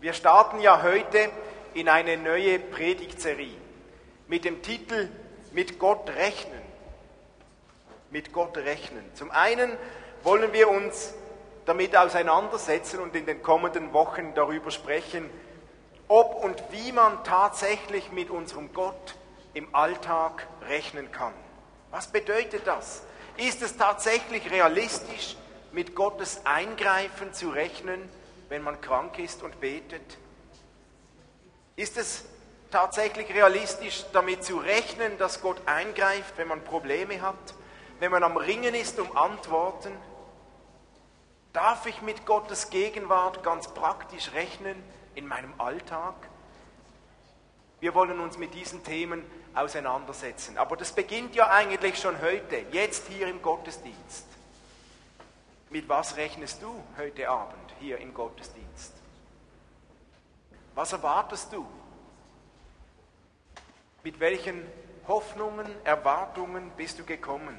Wir starten ja heute in eine neue Predigtserie mit dem Titel Mit Gott rechnen. Mit Gott rechnen. Zum einen wollen wir uns damit auseinandersetzen und in den kommenden Wochen darüber sprechen, ob und wie man tatsächlich mit unserem Gott im Alltag rechnen kann. Was bedeutet das? Ist es tatsächlich realistisch, mit Gottes Eingreifen zu rechnen, wenn man krank ist und betet? Ist es tatsächlich realistisch, damit zu rechnen, dass Gott eingreift, wenn man Probleme hat, wenn man am Ringen ist um Antworten? Darf ich mit Gottes Gegenwart ganz praktisch rechnen in meinem Alltag? Wir wollen uns mit diesen Themen auseinandersetzen. Aber das beginnt ja eigentlich schon heute, jetzt hier im Gottesdienst. Mit was rechnest du heute Abend hier im Gottesdienst? Was erwartest du? Mit welchen Hoffnungen, Erwartungen bist du gekommen?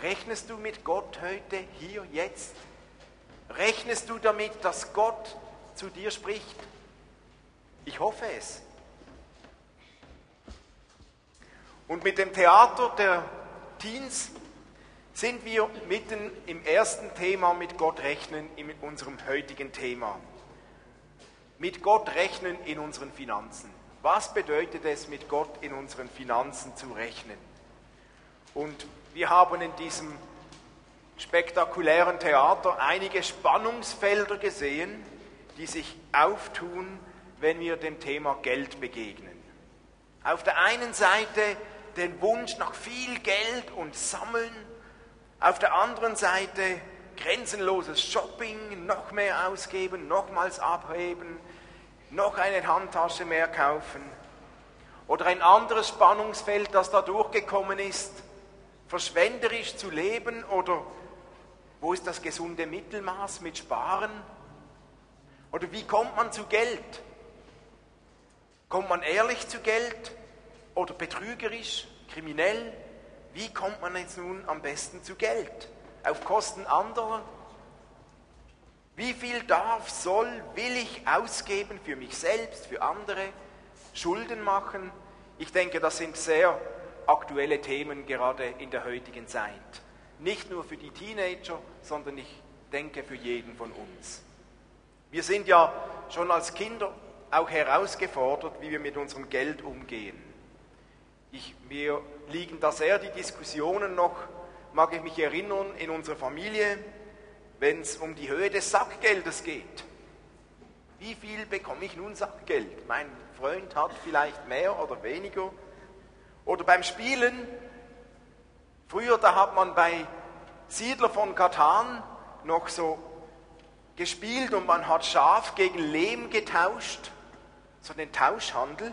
Rechnest du mit Gott heute, hier, jetzt? Rechnest du damit, dass Gott zu dir spricht? Ich hoffe es. Und mit dem Theater der Teens sind wir mitten im ersten Thema mit Gott rechnen in unserem heutigen Thema. Mit Gott rechnen in unseren Finanzen. Was bedeutet es, mit Gott in unseren Finanzen zu rechnen? Und wir haben in diesem spektakulären Theater einige Spannungsfelder gesehen, die sich auftun, wenn wir dem Thema Geld begegnen. Auf der einen Seite den Wunsch nach viel Geld und Sammeln, auf der anderen Seite grenzenloses Shopping, noch mehr ausgeben, nochmals abheben, noch eine Handtasche mehr kaufen. Oder ein anderes Spannungsfeld, das da durchgekommen ist, verschwenderisch zu leben oder wo ist das gesunde Mittelmaß mit Sparen? Oder wie kommt man zu Geld? Kommt man ehrlich zu Geld oder betrügerisch, kriminell? Wie kommt man jetzt nun am besten zu Geld? Auf Kosten anderer? Wie viel darf, soll, will ich ausgeben für mich selbst, für andere? Schulden machen? Ich denke, das sind sehr aktuelle Themen gerade in der heutigen Zeit. Nicht nur für die Teenager, sondern ich denke für jeden von uns. Wir sind ja schon als Kinder auch herausgefordert, wie wir mit unserem Geld umgehen. Ich, mir liegen da sehr die Diskussionen noch, mag ich mich erinnern, in unserer Familie, wenn es um die Höhe des Sackgeldes geht. Wie viel bekomme ich nun Sackgeld? Mein Freund hat vielleicht mehr oder weniger. Oder beim Spielen, früher da hat man bei Siedler von Katan noch so gespielt und man hat Schaf gegen Lehm getauscht, so den Tauschhandel.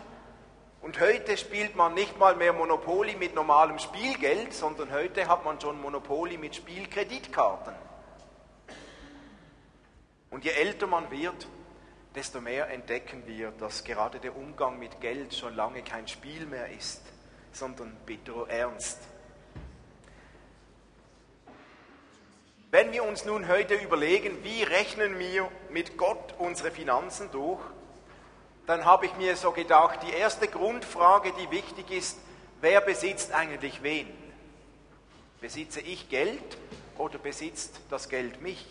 Und heute spielt man nicht mal mehr Monopoly mit normalem Spielgeld, sondern heute hat man schon Monopoly mit Spielkreditkarten. Und je älter man wird, desto mehr entdecken wir, dass gerade der Umgang mit Geld schon lange kein Spiel mehr ist, sondern bitterer Ernst. Wenn wir uns nun heute überlegen, wie rechnen wir mit Gott unsere Finanzen durch, dann habe ich mir so gedacht, die erste Grundfrage, die wichtig ist, wer besitzt eigentlich wen? Besitze ich Geld oder besitzt das Geld mich?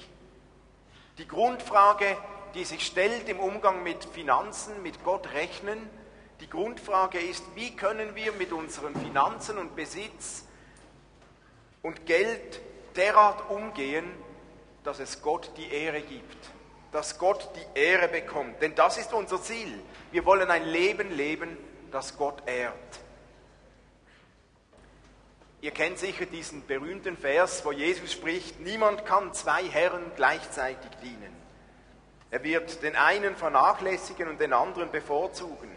Die Grundfrage, die sich stellt im Umgang mit Finanzen, mit Gott rechnen, die Grundfrage ist, wie können wir mit unseren Finanzen und Besitz und Geld derart umgehen, dass es Gott die Ehre gibt dass Gott die Ehre bekommt. Denn das ist unser Ziel. Wir wollen ein Leben leben, das Gott ehrt. Ihr kennt sicher diesen berühmten Vers, wo Jesus spricht, niemand kann zwei Herren gleichzeitig dienen. Er wird den einen vernachlässigen und den anderen bevorzugen.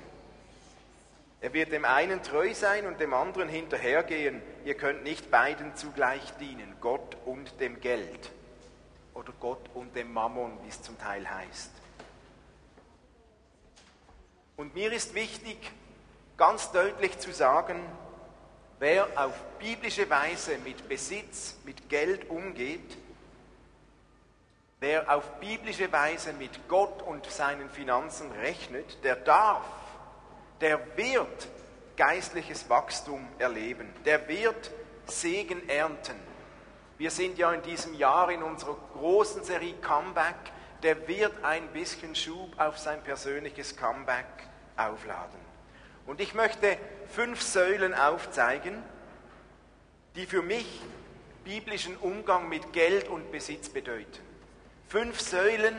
Er wird dem einen treu sein und dem anderen hinterhergehen. Ihr könnt nicht beiden zugleich dienen, Gott und dem Geld oder Gott und dem Mammon, wie es zum Teil heißt. Und mir ist wichtig, ganz deutlich zu sagen, wer auf biblische Weise mit Besitz, mit Geld umgeht, Wer auf biblische Weise mit Gott und seinen Finanzen rechnet, der darf, der wird geistliches Wachstum erleben, der wird Segen ernten. Wir sind ja in diesem Jahr in unserer großen Serie Comeback, der wird ein bisschen Schub auf sein persönliches Comeback aufladen. Und ich möchte fünf Säulen aufzeigen, die für mich biblischen Umgang mit Geld und Besitz bedeuten. Fünf Säulen,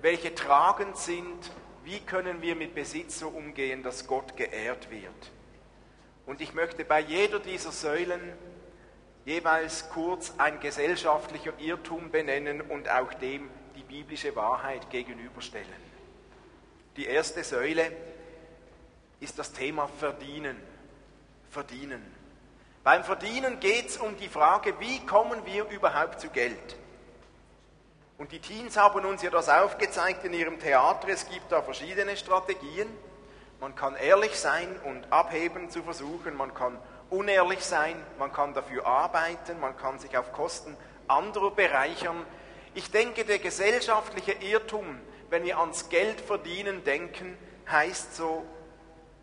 welche tragend sind, wie können wir mit Besitz so umgehen, dass Gott geehrt wird. Und ich möchte bei jeder dieser Säulen jeweils kurz ein gesellschaftlicher Irrtum benennen und auch dem die biblische Wahrheit gegenüberstellen. Die erste Säule ist das Thema Verdienen. Verdienen. Beim Verdienen geht es um die Frage, wie kommen wir überhaupt zu Geld? Und die Teens haben uns ja das aufgezeigt in ihrem Theater. Es gibt da verschiedene Strategien. Man kann ehrlich sein und abheben zu versuchen. Man kann unehrlich sein. Man kann dafür arbeiten. Man kann sich auf Kosten anderer bereichern. Ich denke, der gesellschaftliche Irrtum, wenn wir ans Geld verdienen denken, heißt so,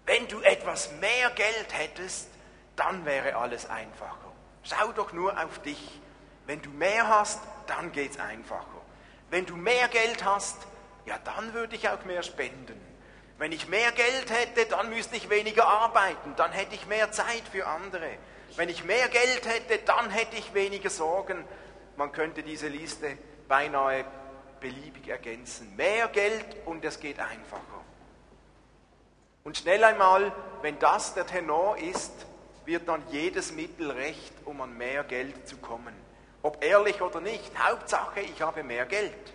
wenn du etwas mehr Geld hättest, dann wäre alles einfacher. Schau doch nur auf dich. Wenn du mehr hast, dann geht es einfacher. Wenn du mehr Geld hast, ja, dann würde ich auch mehr spenden. Wenn ich mehr Geld hätte, dann müsste ich weniger arbeiten, dann hätte ich mehr Zeit für andere. Wenn ich mehr Geld hätte, dann hätte ich weniger Sorgen. Man könnte diese Liste beinahe beliebig ergänzen. Mehr Geld und es geht einfacher. Und schnell einmal, wenn das der Tenor ist, wird dann jedes Mittel recht, um an mehr Geld zu kommen. Ob ehrlich oder nicht, Hauptsache, ich habe mehr Geld.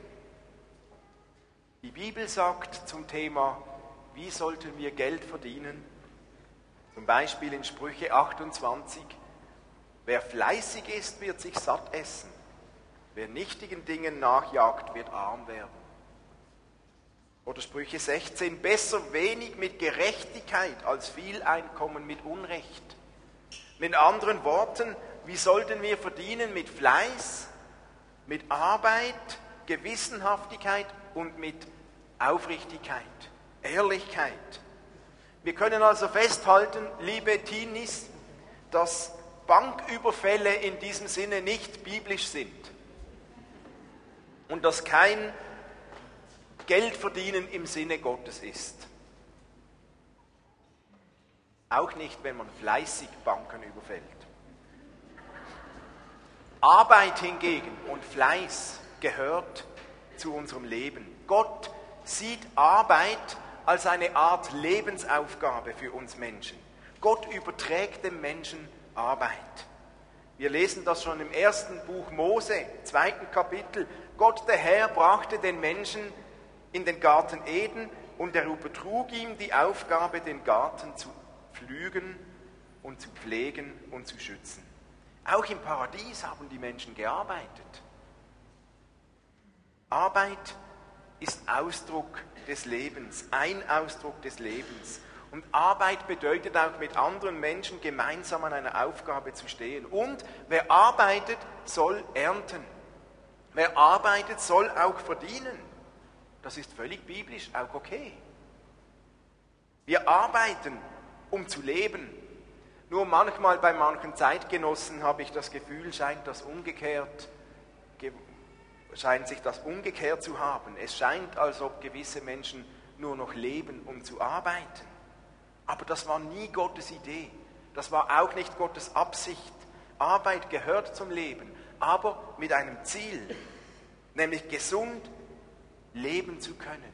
Die Bibel sagt zum Thema, wie sollten wir Geld verdienen? Zum Beispiel in Sprüche 28, wer fleißig ist, wird sich satt essen. Wer nichtigen Dingen nachjagt, wird arm werden. Oder Sprüche 16, besser wenig mit Gerechtigkeit als viel Einkommen mit Unrecht. Mit anderen Worten, wie sollten wir verdienen? Mit Fleiß, mit Arbeit, Gewissenhaftigkeit und mit Aufrichtigkeit, Ehrlichkeit. Wir können also festhalten, liebe Teenies, dass Banküberfälle in diesem Sinne nicht biblisch sind und dass kein Geldverdienen im Sinne Gottes ist. Auch nicht, wenn man fleißig Banken überfällt. Arbeit hingegen und Fleiß gehört zu unserem Leben. Gott sieht Arbeit als eine Art Lebensaufgabe für uns Menschen. Gott überträgt dem Menschen Arbeit. Wir lesen das schon im ersten Buch Mose, zweiten Kapitel. Gott der Herr brachte den Menschen in den Garten Eden und er übertrug ihm die Aufgabe, den Garten zu pflügen und zu pflegen und zu schützen. Auch im Paradies haben die Menschen gearbeitet. Arbeit ist Ausdruck des Lebens, ein Ausdruck des Lebens. Und Arbeit bedeutet auch mit anderen Menschen gemeinsam an einer Aufgabe zu stehen. Und wer arbeitet, soll ernten. Wer arbeitet, soll auch verdienen. Das ist völlig biblisch, auch okay. Wir arbeiten, um zu leben, nur manchmal bei manchen Zeitgenossen habe ich das Gefühl, scheint das umgekehrt, scheint sich das umgekehrt zu haben. Es scheint, als ob gewisse Menschen nur noch leben, um zu arbeiten. Aber das war nie Gottes Idee. Das war auch nicht Gottes Absicht. Arbeit gehört zum Leben, aber mit einem Ziel, nämlich gesund leben zu können.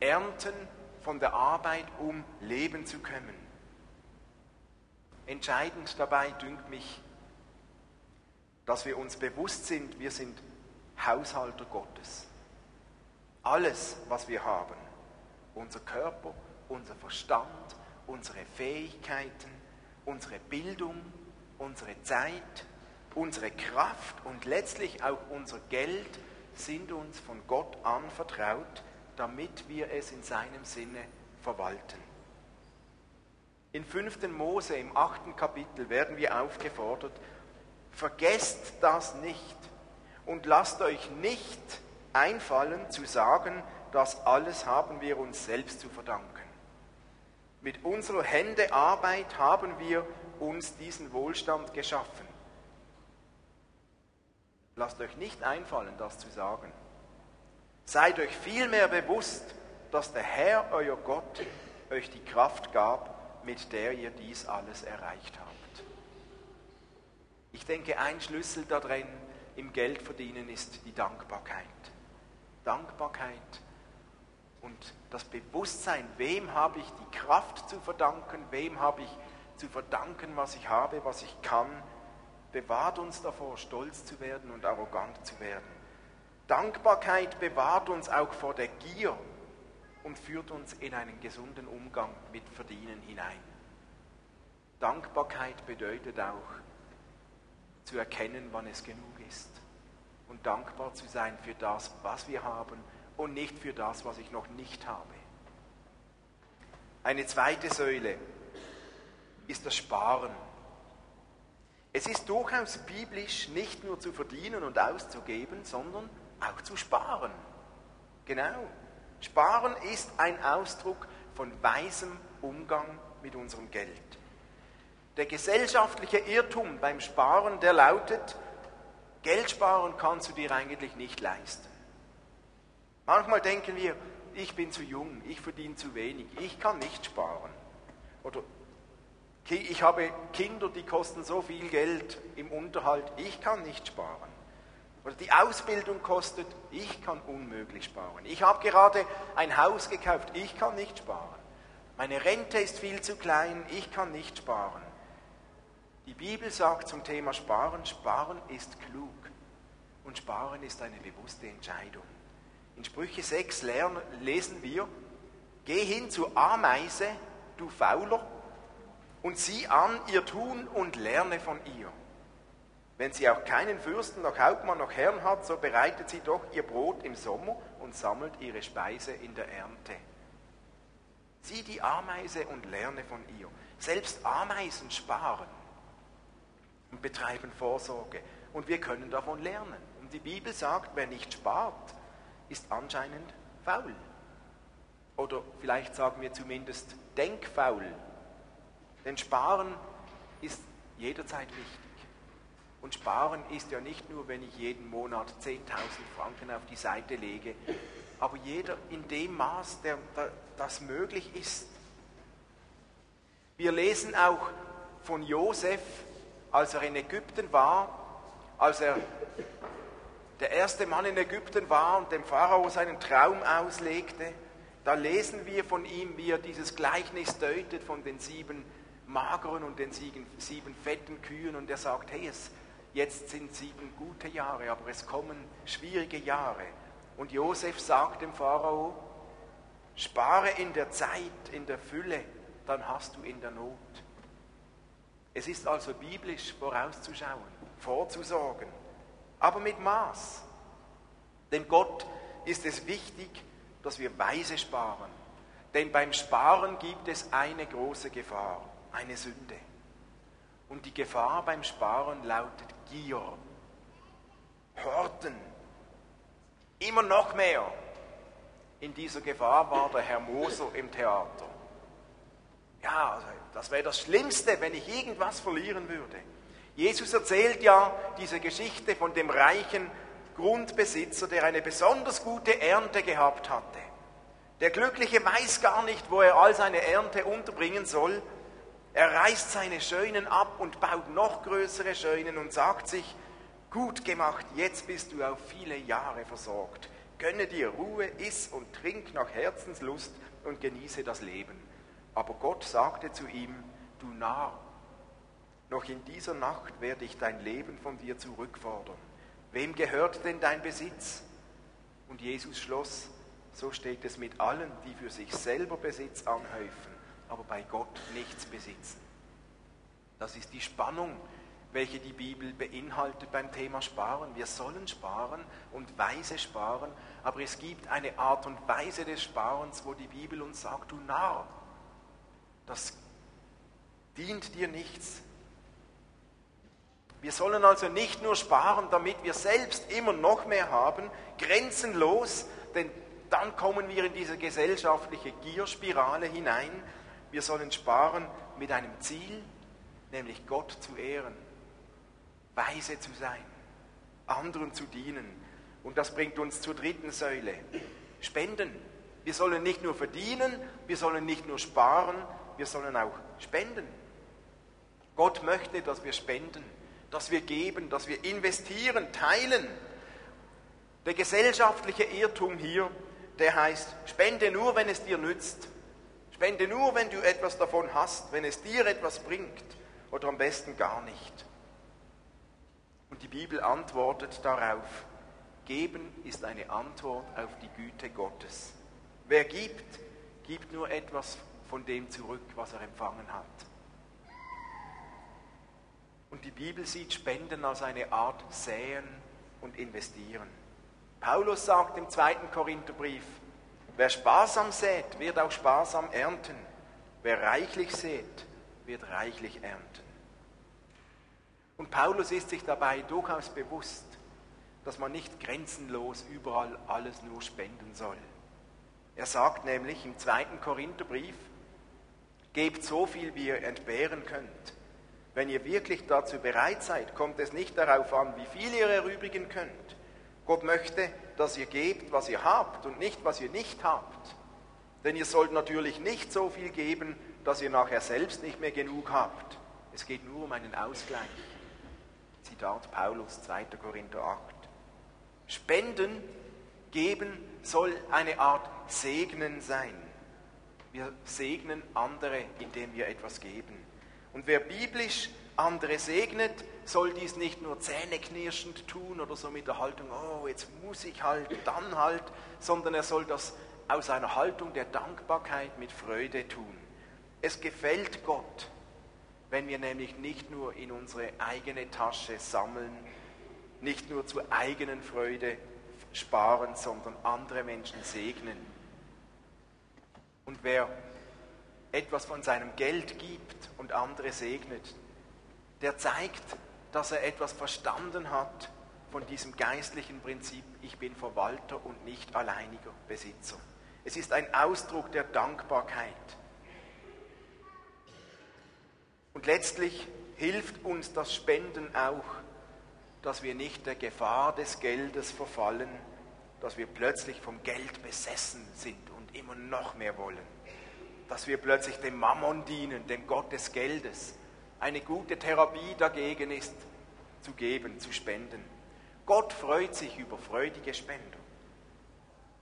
Ernten von der Arbeit, um leben zu können. Entscheidend dabei dünkt mich, dass wir uns bewusst sind, wir sind Haushalter Gottes. Alles, was wir haben, unser Körper, unser Verstand, unsere Fähigkeiten, unsere Bildung, unsere Zeit, unsere Kraft und letztlich auch unser Geld sind uns von Gott anvertraut, damit wir es in seinem Sinne verwalten. In 5. Mose im 8. Kapitel werden wir aufgefordert, vergesst das nicht und lasst euch nicht einfallen zu sagen, das alles haben wir uns selbst zu verdanken. Mit unserer Hände Arbeit haben wir uns diesen Wohlstand geschaffen. Lasst euch nicht einfallen, das zu sagen. Seid euch vielmehr bewusst, dass der Herr, euer Gott, euch die Kraft gab, mit der ihr dies alles erreicht habt. Ich denke, ein Schlüssel darin im Geldverdienen ist die Dankbarkeit. Dankbarkeit und das Bewusstsein, wem habe ich die Kraft zu verdanken, wem habe ich zu verdanken, was ich habe, was ich kann, bewahrt uns davor, stolz zu werden und arrogant zu werden. Dankbarkeit bewahrt uns auch vor der Gier und führt uns in einen gesunden Umgang mit Verdienen hinein. Dankbarkeit bedeutet auch, zu erkennen, wann es genug ist und dankbar zu sein für das, was wir haben und nicht für das, was ich noch nicht habe. Eine zweite Säule ist das Sparen. Es ist durchaus biblisch, nicht nur zu verdienen und auszugeben, sondern auch zu sparen. Genau. Sparen ist ein Ausdruck von weisem Umgang mit unserem Geld. Der gesellschaftliche Irrtum beim Sparen, der lautet, Geld sparen kannst du dir eigentlich nicht leisten. Manchmal denken wir, ich bin zu jung, ich verdiene zu wenig, ich kann nicht sparen. Oder ich habe Kinder, die kosten so viel Geld im Unterhalt, ich kann nicht sparen. Oder die Ausbildung kostet, ich kann unmöglich sparen. Ich habe gerade ein Haus gekauft, ich kann nicht sparen. Meine Rente ist viel zu klein, ich kann nicht sparen. Die Bibel sagt zum Thema Sparen, Sparen ist klug und Sparen ist eine bewusste Entscheidung. In Sprüche 6 lernen, lesen wir, geh hin zur Ameise, du Fauler, und sieh an ihr Tun und lerne von ihr. Wenn sie auch keinen Fürsten, noch Hauptmann, noch Herrn hat, so bereitet sie doch ihr Brot im Sommer und sammelt ihre Speise in der Ernte. Sieh die Ameise und lerne von ihr. Selbst Ameisen sparen und betreiben Vorsorge. Und wir können davon lernen. Und die Bibel sagt, wer nicht spart, ist anscheinend faul. Oder vielleicht sagen wir zumindest denkfaul. Denn Sparen ist jederzeit wichtig. Und Sparen ist ja nicht nur, wenn ich jeden Monat 10.000 Franken auf die Seite lege, aber jeder in dem Maß, der, der, das möglich ist. Wir lesen auch von Josef, als er in Ägypten war, als er der erste Mann in Ägypten war und dem Pharao seinen Traum auslegte. Da lesen wir von ihm, wie er dieses Gleichnis deutet von den sieben mageren und den sieben, fetten Kühen und er sagt, hey, es, jetzt sind sieben gute Jahre, aber es kommen schwierige Jahre. Und Josef sagt dem Pharao, spare in der Zeit, in der Fülle, dann hast du in der Not. Es ist also biblisch vorauszuschauen, vorzusorgen, aber mit Maß. Denn Gott ist es wichtig, dass wir weise sparen. Denn beim Sparen gibt es eine große Gefahr eine Sünde. Und die Gefahr beim Sparen lautet Gier, Horten, immer noch mehr. In dieser Gefahr war der Herr Moser im Theater. Ja, also das wäre das Schlimmste, wenn ich irgendwas verlieren würde. Jesus erzählt ja diese Geschichte von dem reichen Grundbesitzer, der eine besonders gute Ernte gehabt hatte. Der Glückliche weiß gar nicht, wo er all seine Ernte unterbringen soll er reißt seine Scheunen ab und baut noch größere Scheunen und sagt sich, gut gemacht, jetzt bist du auf viele Jahre versorgt. Gönne dir Ruhe, iss und trink nach Herzenslust und genieße das Leben. Aber Gott sagte zu ihm, du Narr, noch in dieser Nacht werde ich dein Leben von dir zurückfordern. Wem gehört denn dein Besitz? Und Jesus schloss, so steht es mit allen, die für sich selber Besitz anhäufen aber bei Gott nichts besitzen. Das ist die Spannung, welche die Bibel beinhaltet beim Thema Sparen. Wir sollen sparen und weise sparen, aber es gibt eine Art und Weise des Sparens, wo die Bibel uns sagt, du Narr, das dient dir nichts. Wir sollen also nicht nur sparen, damit wir selbst immer noch mehr haben, grenzenlos, denn dann kommen wir in diese gesellschaftliche Gierspirale hinein. Wir sollen sparen mit einem Ziel, nämlich Gott zu ehren, weise zu sein, anderen zu dienen. Und das bringt uns zur dritten Säule, Spenden. Wir sollen nicht nur verdienen, wir sollen nicht nur sparen, wir sollen auch spenden. Gott möchte, dass wir spenden, dass wir geben, dass wir investieren, teilen. Der gesellschaftliche Irrtum hier, der heißt, spende nur, wenn es dir nützt. Spende nur, wenn du etwas davon hast, wenn es dir etwas bringt oder am besten gar nicht. Und die Bibel antwortet darauf, geben ist eine Antwort auf die Güte Gottes. Wer gibt, gibt nur etwas von dem zurück, was er empfangen hat. Und die Bibel sieht Spenden als eine Art Säen und Investieren. Paulus sagt im zweiten Korintherbrief, wer sparsam sät, wird auch sparsam ernten. Wer reichlich sät, wird reichlich ernten. Und Paulus ist sich dabei durchaus bewusst, dass man nicht grenzenlos überall alles nur spenden soll. Er sagt nämlich im zweiten Korintherbrief, gebt so viel, wie ihr entbehren könnt. Wenn ihr wirklich dazu bereit seid, kommt es nicht darauf an, wie viel ihr erübrigen könnt. Gott möchte, dass ihr gebt, was ihr habt und nicht, was ihr nicht habt. Denn ihr sollt natürlich nicht so viel geben, dass ihr nachher selbst nicht mehr genug habt. Es geht nur um einen Ausgleich. Zitat Paulus, 2. Korinther 8. Spenden, geben soll eine Art Segnen sein. Wir segnen andere, indem wir etwas geben. Und wer biblisch andere segnet, soll dies nicht nur zähneknirschend tun oder so mit der Haltung, oh, jetzt muss ich halt, dann halt, sondern er soll das aus einer Haltung der Dankbarkeit mit Freude tun. Es gefällt Gott, wenn wir nämlich nicht nur in unsere eigene Tasche sammeln, nicht nur zur eigenen Freude sparen, sondern andere Menschen segnen. Und wer etwas von seinem Geld gibt und andere segnet, der zeigt, dass er etwas verstanden hat von diesem geistlichen Prinzip, ich bin Verwalter und nicht alleiniger Besitzer. Es ist ein Ausdruck der Dankbarkeit. Und letztlich hilft uns das Spenden auch, dass wir nicht der Gefahr des Geldes verfallen, dass wir plötzlich vom Geld besessen sind immer noch mehr wollen. Dass wir plötzlich dem Mammon dienen, dem Gott des Geldes. Eine gute Therapie dagegen ist, zu geben, zu spenden. Gott freut sich über freudige Spender.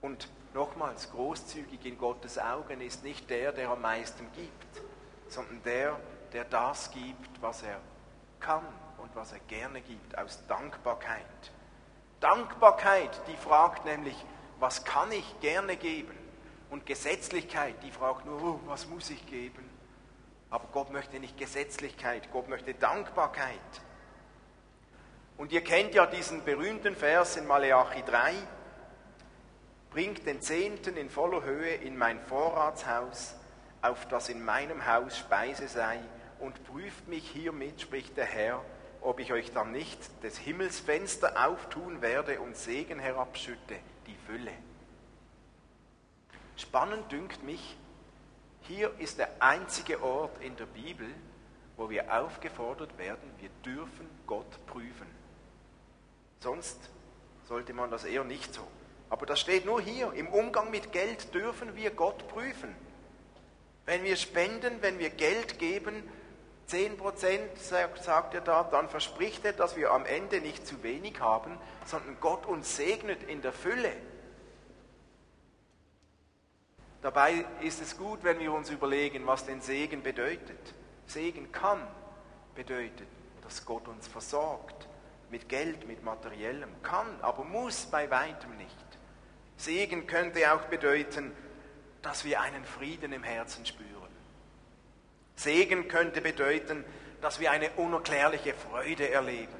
Und nochmals, großzügig in Gottes Augen ist nicht der, der am meisten gibt, sondern der, der das gibt, was er kann und was er gerne gibt, aus Dankbarkeit. Dankbarkeit, die fragt nämlich, was kann ich gerne geben? Und Gesetzlichkeit, die fragt nur, oh, was muss ich geben? Aber Gott möchte nicht Gesetzlichkeit, Gott möchte Dankbarkeit. Und ihr kennt ja diesen berühmten Vers in Maleachi 3, bringt den Zehnten in voller Höhe in mein Vorratshaus, auf das in meinem Haus Speise sei, und prüft mich hiermit, spricht der Herr, ob ich euch dann nicht des Himmels Fenster auftun werde und Segen herabschütte, die Fülle. Spannend dünkt mich, hier ist der einzige Ort in der Bibel, wo wir aufgefordert werden, wir dürfen Gott prüfen. Sonst sollte man das eher nicht so. Aber das steht nur hier. Im Umgang mit Geld dürfen wir Gott prüfen. Wenn wir spenden, wenn wir Geld geben, 10 Prozent, sagt er da, dann verspricht er, dass wir am Ende nicht zu wenig haben, sondern Gott uns segnet in der Fülle. Dabei ist es gut, wenn wir uns überlegen, was denn Segen bedeutet. Segen kann bedeuten, dass Gott uns versorgt mit Geld, mit Materiellem. Kann, aber muss bei weitem nicht. Segen könnte auch bedeuten, dass wir einen Frieden im Herzen spüren Segen könnte bedeuten, dass wir eine unerklärliche Freude erleben.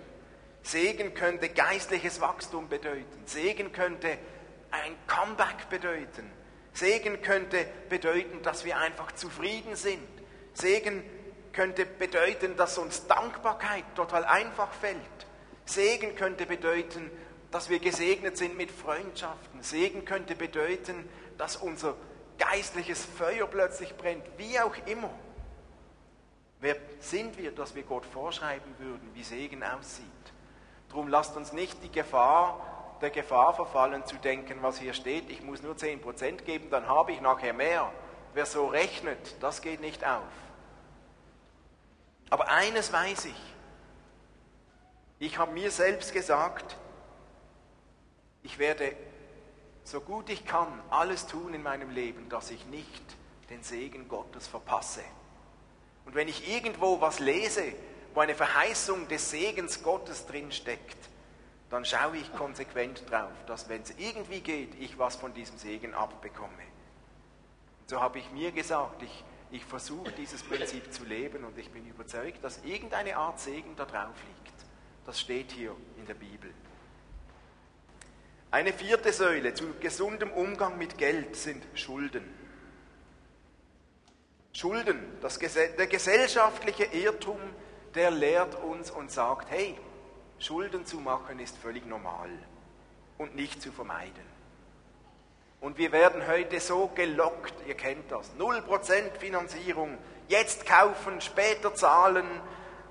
Segen könnte geistliches Wachstum bedeuten. Segen könnte ein Comeback bedeuten. Segen könnte bedeuten, dass wir einfach zufrieden sind. Segen könnte bedeuten, dass uns Dankbarkeit total einfach fällt. Segen könnte bedeuten, dass wir gesegnet sind mit Freundschaften. Segen könnte bedeuten, dass unser geistliches Feuer plötzlich brennt, wie auch immer. Wer sind wir, dass wir Gott vorschreiben würden, wie Segen aussieht? Darum lasst uns nicht die Gefahr, der Gefahr verfallen zu denken, was hier steht, ich muss nur 10% geben, dann habe ich nachher mehr. Wer so rechnet, das geht nicht auf. Aber eines weiß ich. Ich habe mir selbst gesagt, ich werde so gut ich kann alles tun in meinem Leben, dass ich nicht den Segen Gottes verpasse. Und wenn ich irgendwo was lese, wo eine Verheißung des Segens Gottes drin steckt, dann schaue ich konsequent drauf, dass wenn es irgendwie geht, ich was von diesem Segen abbekomme. Und so habe ich mir gesagt, ich, ich versuche dieses Prinzip zu leben und ich bin überzeugt, dass irgendeine Art Segen da drauf liegt. Das steht hier in der Bibel. Eine vierte Säule zu gesundem Umgang mit Geld sind Schulden. Schulden, das, der gesellschaftliche Irrtum, der lehrt uns und sagt, hey, Schulden zu machen ist völlig normal und nicht zu vermeiden. Und wir werden heute so gelockt, ihr kennt das, 0% Finanzierung, jetzt kaufen, später zahlen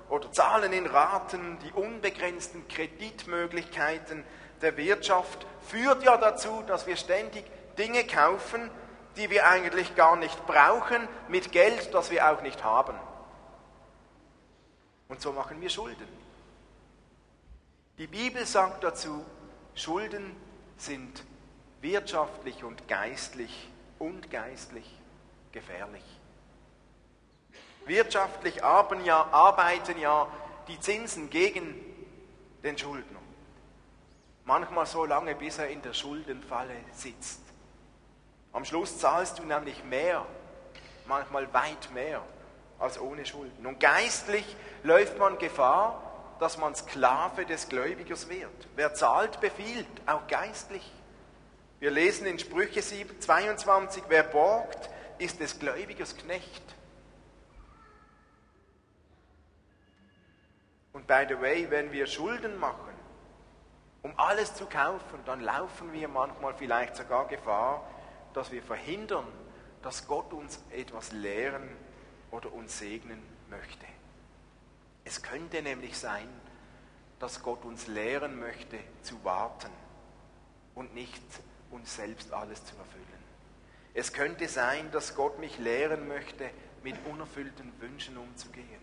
oder zahlen in Raten, die unbegrenzten Kreditmöglichkeiten der Wirtschaft führt ja dazu, dass wir ständig Dinge kaufen, die wir eigentlich gar nicht brauchen, mit Geld, das wir auch nicht haben. Und so machen wir Schulden. Die Bibel sagt dazu, Schulden sind wirtschaftlich und geistlich und geistlich gefährlich. Wirtschaftlich arbeiten ja, die Zinsen gegen den Schuldner. Manchmal so lange, bis er in der Schuldenfalle sitzt. Am Schluss zahlst du nämlich mehr, manchmal weit mehr als ohne Schulden. Und geistlich läuft man Gefahr, dass man Sklave des Gläubigers wird. Wer zahlt, befiehlt, auch geistlich. Wir lesen in Sprüche 22, wer borgt, ist des Gläubigers Knecht. Und by the way, wenn wir Schulden machen, um alles zu kaufen, dann laufen wir manchmal vielleicht sogar Gefahr, dass wir verhindern, dass Gott uns etwas lehren oder uns segnen möchte. Es könnte nämlich sein, dass Gott uns lehren möchte zu warten und nicht uns selbst alles zu erfüllen. Es könnte sein, dass Gott mich lehren möchte, mit unerfüllten Wünschen umzugehen.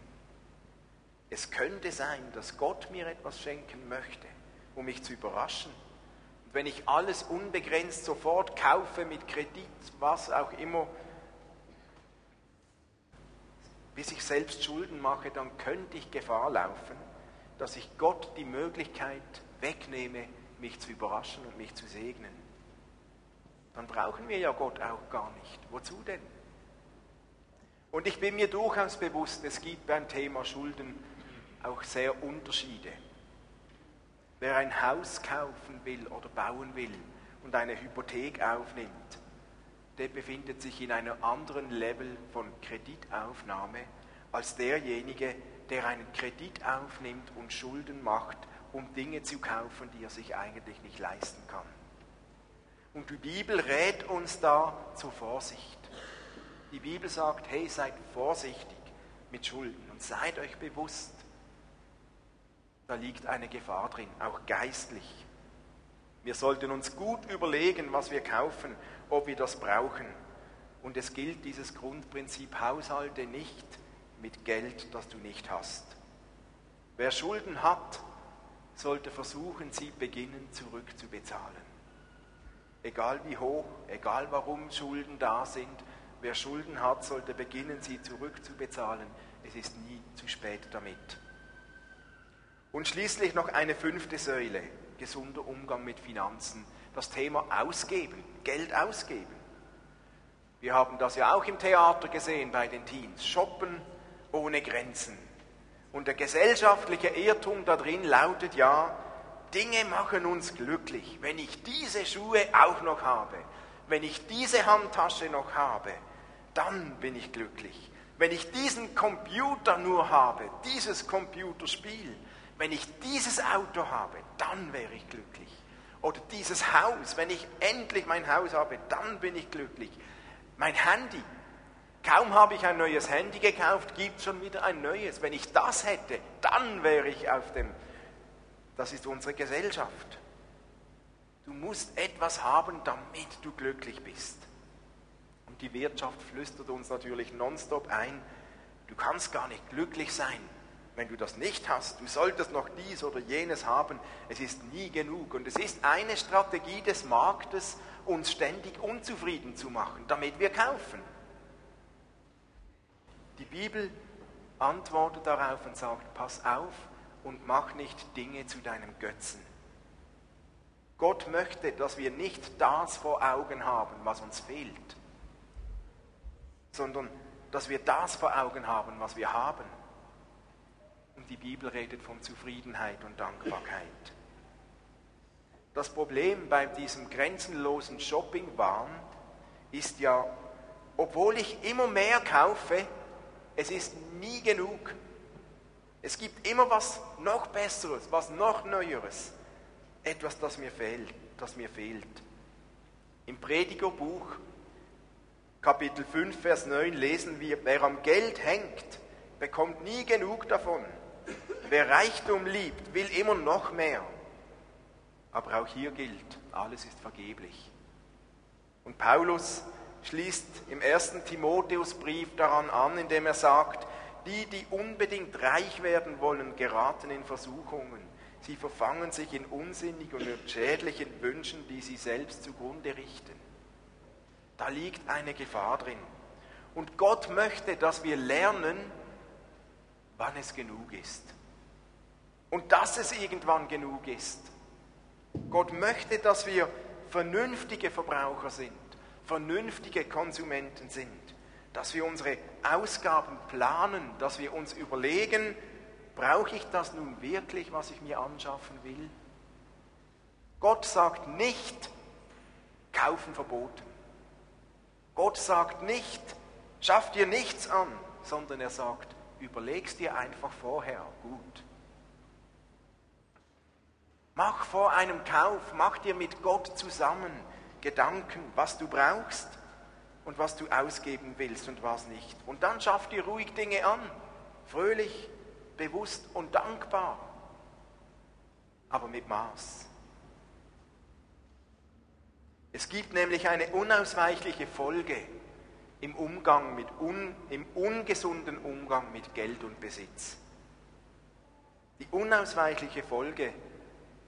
Es könnte sein, dass Gott mir etwas schenken möchte, um mich zu überraschen. Und wenn ich alles unbegrenzt sofort kaufe mit Kredit, was auch immer, bis ich selbst Schulden mache, dann könnte ich Gefahr laufen, dass ich Gott die Möglichkeit wegnehme, mich zu überraschen und mich zu segnen. Dann brauchen wir ja Gott auch gar nicht. Wozu denn? Und ich bin mir durchaus bewusst, es gibt beim Thema Schulden auch sehr Unterschiede. Wer ein Haus kaufen will oder bauen will und eine Hypothek aufnimmt, der befindet sich in einem anderen Level von Kreditaufnahme als derjenige, der einen Kredit aufnimmt und Schulden macht, um Dinge zu kaufen, die er sich eigentlich nicht leisten kann. Und die Bibel rät uns da zur Vorsicht. Die Bibel sagt, hey, seid vorsichtig mit Schulden und seid euch bewusst, da liegt eine Gefahr drin, auch geistlich. Wir sollten uns gut überlegen, was wir kaufen, ob wir das brauchen. Und es gilt dieses Grundprinzip, haushalte nicht mit Geld, das du nicht hast. Wer Schulden hat, sollte versuchen, sie beginnen zurückzubezahlen. Egal wie hoch, egal warum Schulden da sind, wer Schulden hat, sollte beginnen, sie zurückzubezahlen. Es ist nie zu spät damit. Und schließlich noch eine fünfte Säule, gesunder Umgang mit Finanzen, das Thema Ausgeben, Geld ausgeben. Wir haben das ja auch im Theater gesehen bei den Teens, Shoppen ohne Grenzen. Und der gesellschaftliche Irrtum da drin lautet ja, Dinge machen uns glücklich. Wenn ich diese Schuhe auch noch habe, wenn ich diese Handtasche noch habe, dann bin ich glücklich. Wenn ich diesen Computer nur habe, dieses Computerspiel, wenn ich dieses Auto habe, dann wäre ich glücklich. Oder dieses Haus, wenn ich endlich mein Haus habe, dann bin ich glücklich. Mein Handy, kaum habe ich ein neues Handy gekauft, gibt schon wieder ein neues. Wenn ich das hätte, dann wäre ich auf dem, das ist unsere Gesellschaft. Du musst etwas haben, damit du glücklich bist. Und die Wirtschaft flüstert uns natürlich nonstop ein, du kannst gar nicht glücklich sein, wenn du das nicht hast. Du solltest noch dies oder jenes haben. Es ist nie genug. Und es ist eine Strategie des Marktes, uns ständig unzufrieden zu machen, damit wir kaufen. Die Bibel antwortet darauf und sagt, pass auf und mach nicht Dinge zu deinem Götzen. Gott möchte, dass wir nicht das vor Augen haben, was uns fehlt, sondern dass wir das vor Augen haben, was wir haben. Und die Bibel redet von Zufriedenheit und Dankbarkeit. Das Problem bei diesem grenzenlosen Shopping-Wahn ist ja, obwohl ich immer mehr kaufe, es ist nie genug. Es gibt immer was noch Besseres, was noch Neueres etwas, das mir fehlt, das mir fehlt. Im Predigerbuch Kapitel 5 Vers 9 lesen wir, wer am Geld hängt, bekommt nie genug davon. Wer Reichtum liebt, will immer noch mehr. Aber auch hier gilt, alles ist vergeblich. Und Paulus schließt im ersten Timotheusbrief daran an, indem er sagt, die, die unbedingt reich werden wollen, geraten in Versuchungen Sie verfangen sich in unsinnigen und schädlichen Wünschen, die sie selbst zugrunde richten. Da liegt eine Gefahr drin. Und Gott möchte, dass wir lernen, wann es genug ist. Und dass es irgendwann genug ist. Gott möchte, dass wir vernünftige Verbraucher sind, vernünftige Konsumenten sind, dass wir unsere Ausgaben planen, dass wir uns überlegen, brauche ich das nun wirklich, was ich mir anschaffen will? Gott sagt nicht, kaufen verboten. Gott sagt nicht, schaff dir nichts an, sondern er sagt, überlegst dir einfach vorher gut. Mach vor einem Kauf, mach dir mit Gott zusammen Gedanken, was du brauchst und was du ausgeben willst und was nicht. Und dann schaff dir ruhig Dinge an, fröhlich, bewusst und dankbar, aber mit Maß. Es gibt nämlich eine unausweichliche Folge im Umgang mit un, im ungesunden Umgang mit Geld und Besitz. Die unausweichliche Folge,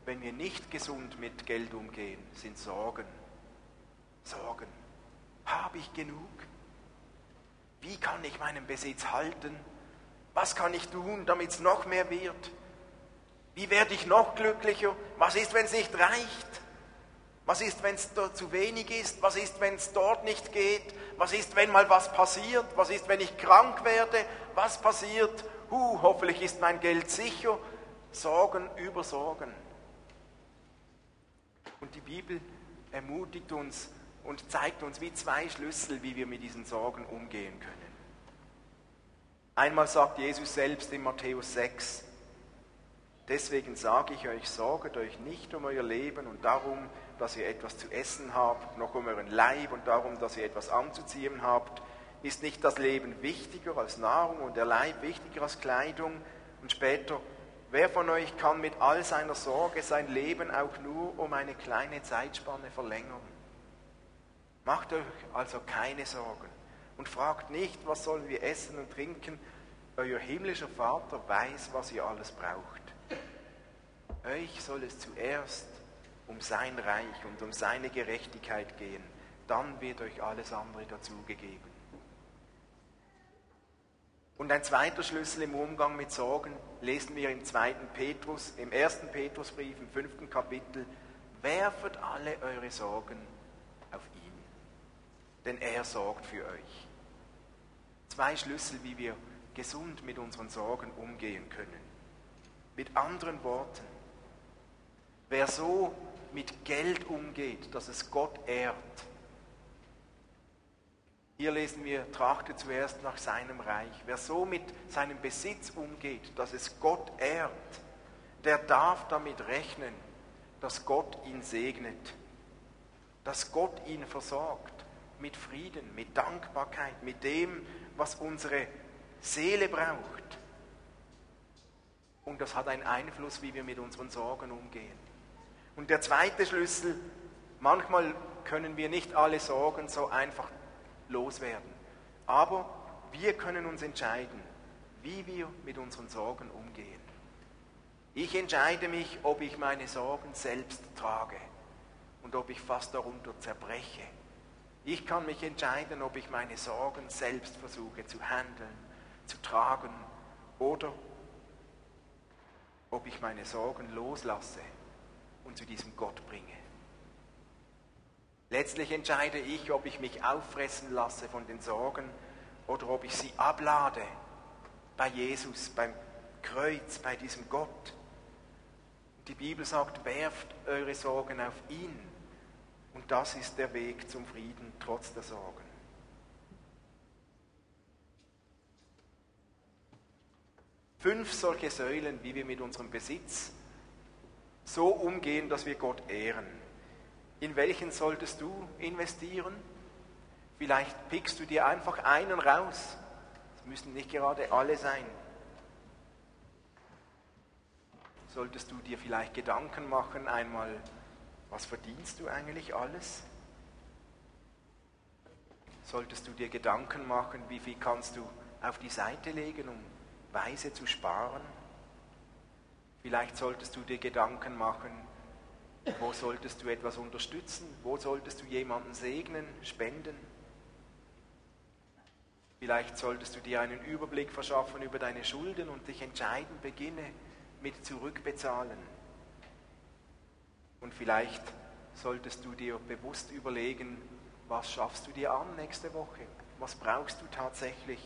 wenn wir nicht gesund mit Geld umgehen, sind Sorgen. Sorgen. Habe ich genug? Wie kann ich meinen Besitz halten? Was kann ich tun, damit es noch mehr wird? Wie werde ich noch glücklicher? Was ist, wenn es nicht reicht? Was ist, wenn es zu wenig ist? Was ist, wenn es dort nicht geht? Was ist, wenn mal was passiert? Was ist, wenn ich krank werde? Was passiert? Huh, hoffentlich ist mein Geld sicher. Sorgen über Sorgen. Und die Bibel ermutigt uns und zeigt uns wie zwei Schlüssel, wie wir mit diesen Sorgen umgehen können. Einmal sagt Jesus selbst in Matthäus 6, deswegen sage ich euch, sorget euch nicht um euer Leben und darum, dass ihr etwas zu essen habt, noch um euren Leib und darum, dass ihr etwas anzuziehen habt. Ist nicht das Leben wichtiger als Nahrung und der Leib wichtiger als Kleidung? Und später, wer von euch kann mit all seiner Sorge sein Leben auch nur um eine kleine Zeitspanne verlängern? Macht euch also keine Sorgen und fragt nicht, was sollen wir essen und trinken. Euer himmlischer Vater weiß, was ihr alles braucht. Euch soll es zuerst um sein Reich und um seine Gerechtigkeit gehen. Dann wird euch alles andere dazugegeben. Und ein zweiter Schlüssel im Umgang mit Sorgen lesen wir im zweiten Petrus, im ersten Petrusbrief, im fünften Kapitel. Werfet alle eure Sorgen auf ihn, denn er sorgt für euch. Zwei Schlüssel, wie wir gesund mit unseren Sorgen umgehen können. Mit anderen Worten, wer so mit Geld umgeht, dass es Gott ehrt, Hier lesen wir, trachte zuerst nach seinem Reich. Wer so mit seinem Besitz umgeht, dass es Gott ehrt, der darf damit rechnen, dass Gott ihn segnet, dass Gott ihn versorgt mit Frieden, mit Dankbarkeit, mit dem, was unsere Seele braucht. Und das hat einen Einfluss, wie wir mit unseren Sorgen umgehen. Und der zweite Schlüssel, manchmal können wir nicht alle Sorgen so einfach loswerden. Aber wir können uns entscheiden, wie wir mit unseren Sorgen umgehen. Ich entscheide mich, ob ich meine Sorgen selbst trage und ob ich fast darunter zerbreche. Ich kann mich entscheiden, ob ich meine Sorgen selbst versuche zu handeln, zu tragen oder ob ich meine Sorgen loslasse und zu diesem Gott bringe. Letztlich entscheide ich, ob ich mich auffressen lasse von den Sorgen oder ob ich sie ablade bei Jesus, beim Kreuz, bei diesem Gott. Die Bibel sagt, werft eure Sorgen auf ihn. Und das ist der Weg zum Frieden trotz der Sorgen. Fünf solche Säulen, wie wir mit unserem Besitz so umgehen, dass wir Gott ehren. In welchen solltest du investieren? Vielleicht pickst du dir einfach einen raus. Es müssen nicht gerade alle sein. Solltest du dir vielleicht Gedanken machen, einmal, was verdienst du eigentlich alles? Solltest du dir Gedanken machen, wie viel kannst du auf die Seite legen, um weise zu sparen? Vielleicht solltest du dir Gedanken machen, wo solltest du etwas unterstützen? Wo solltest du jemanden segnen, spenden? Vielleicht solltest du dir einen Überblick verschaffen über deine Schulden und dich entscheiden, beginne mit zurückbezahlen. Und vielleicht solltest du dir bewusst überlegen, was schaffst du dir an nächste Woche? Was brauchst du tatsächlich?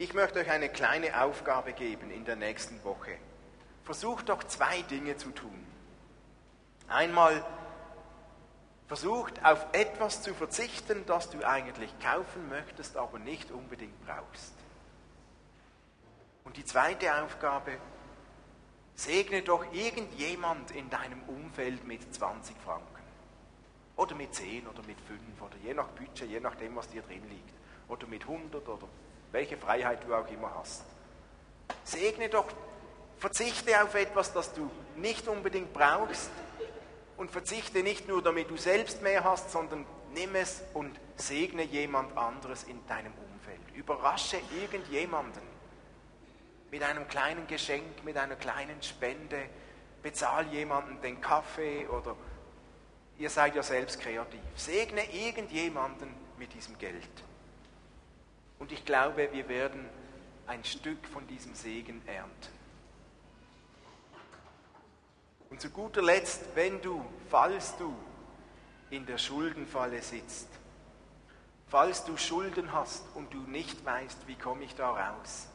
Ich möchte euch eine kleine Aufgabe geben in der nächsten Woche. Versucht doch zwei Dinge zu tun. Einmal versucht auf etwas zu verzichten, das du eigentlich kaufen möchtest, aber nicht unbedingt brauchst. Und die zweite Aufgabe, segne doch irgendjemand in deinem Umfeld mit 20 Franken. Oder mit 10 oder mit 5 oder je nach Budget, je nachdem, was dir drin liegt. Oder mit 100 oder welche Freiheit du auch immer hast. Segne doch, verzichte auf etwas, das du nicht unbedingt brauchst und verzichte nicht nur, damit du selbst mehr hast, sondern nimm es und segne jemand anderes in deinem Umfeld. Überrasche irgendjemanden mit einem kleinen Geschenk, mit einer kleinen Spende. Bezahl jemanden den Kaffee oder ihr seid ja selbst kreativ. Segne irgendjemanden mit diesem Geld. Und ich glaube, wir werden ein Stück von diesem Segen ernten. Und zu guter Letzt, wenn du, falls du in der Schuldenfalle sitzt, falls du Schulden hast und du nicht weißt, wie komme ich da raus,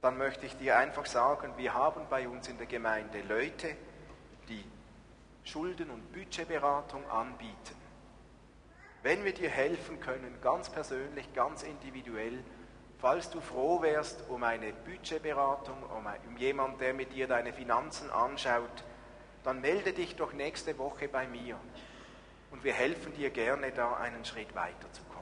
dann möchte ich dir einfach sagen, wir haben bei uns in der Gemeinde Leute, die Schulden- und Budgetberatung anbieten. Wenn wir dir helfen können, ganz persönlich, ganz individuell, falls du froh wärst um eine Budgetberatung, um, jemanden, der mit dir deine Finanzen anschaut, dann melde dich doch nächste Woche bei mir und wir helfen dir gerne da einen Schritt weiter zu kommen.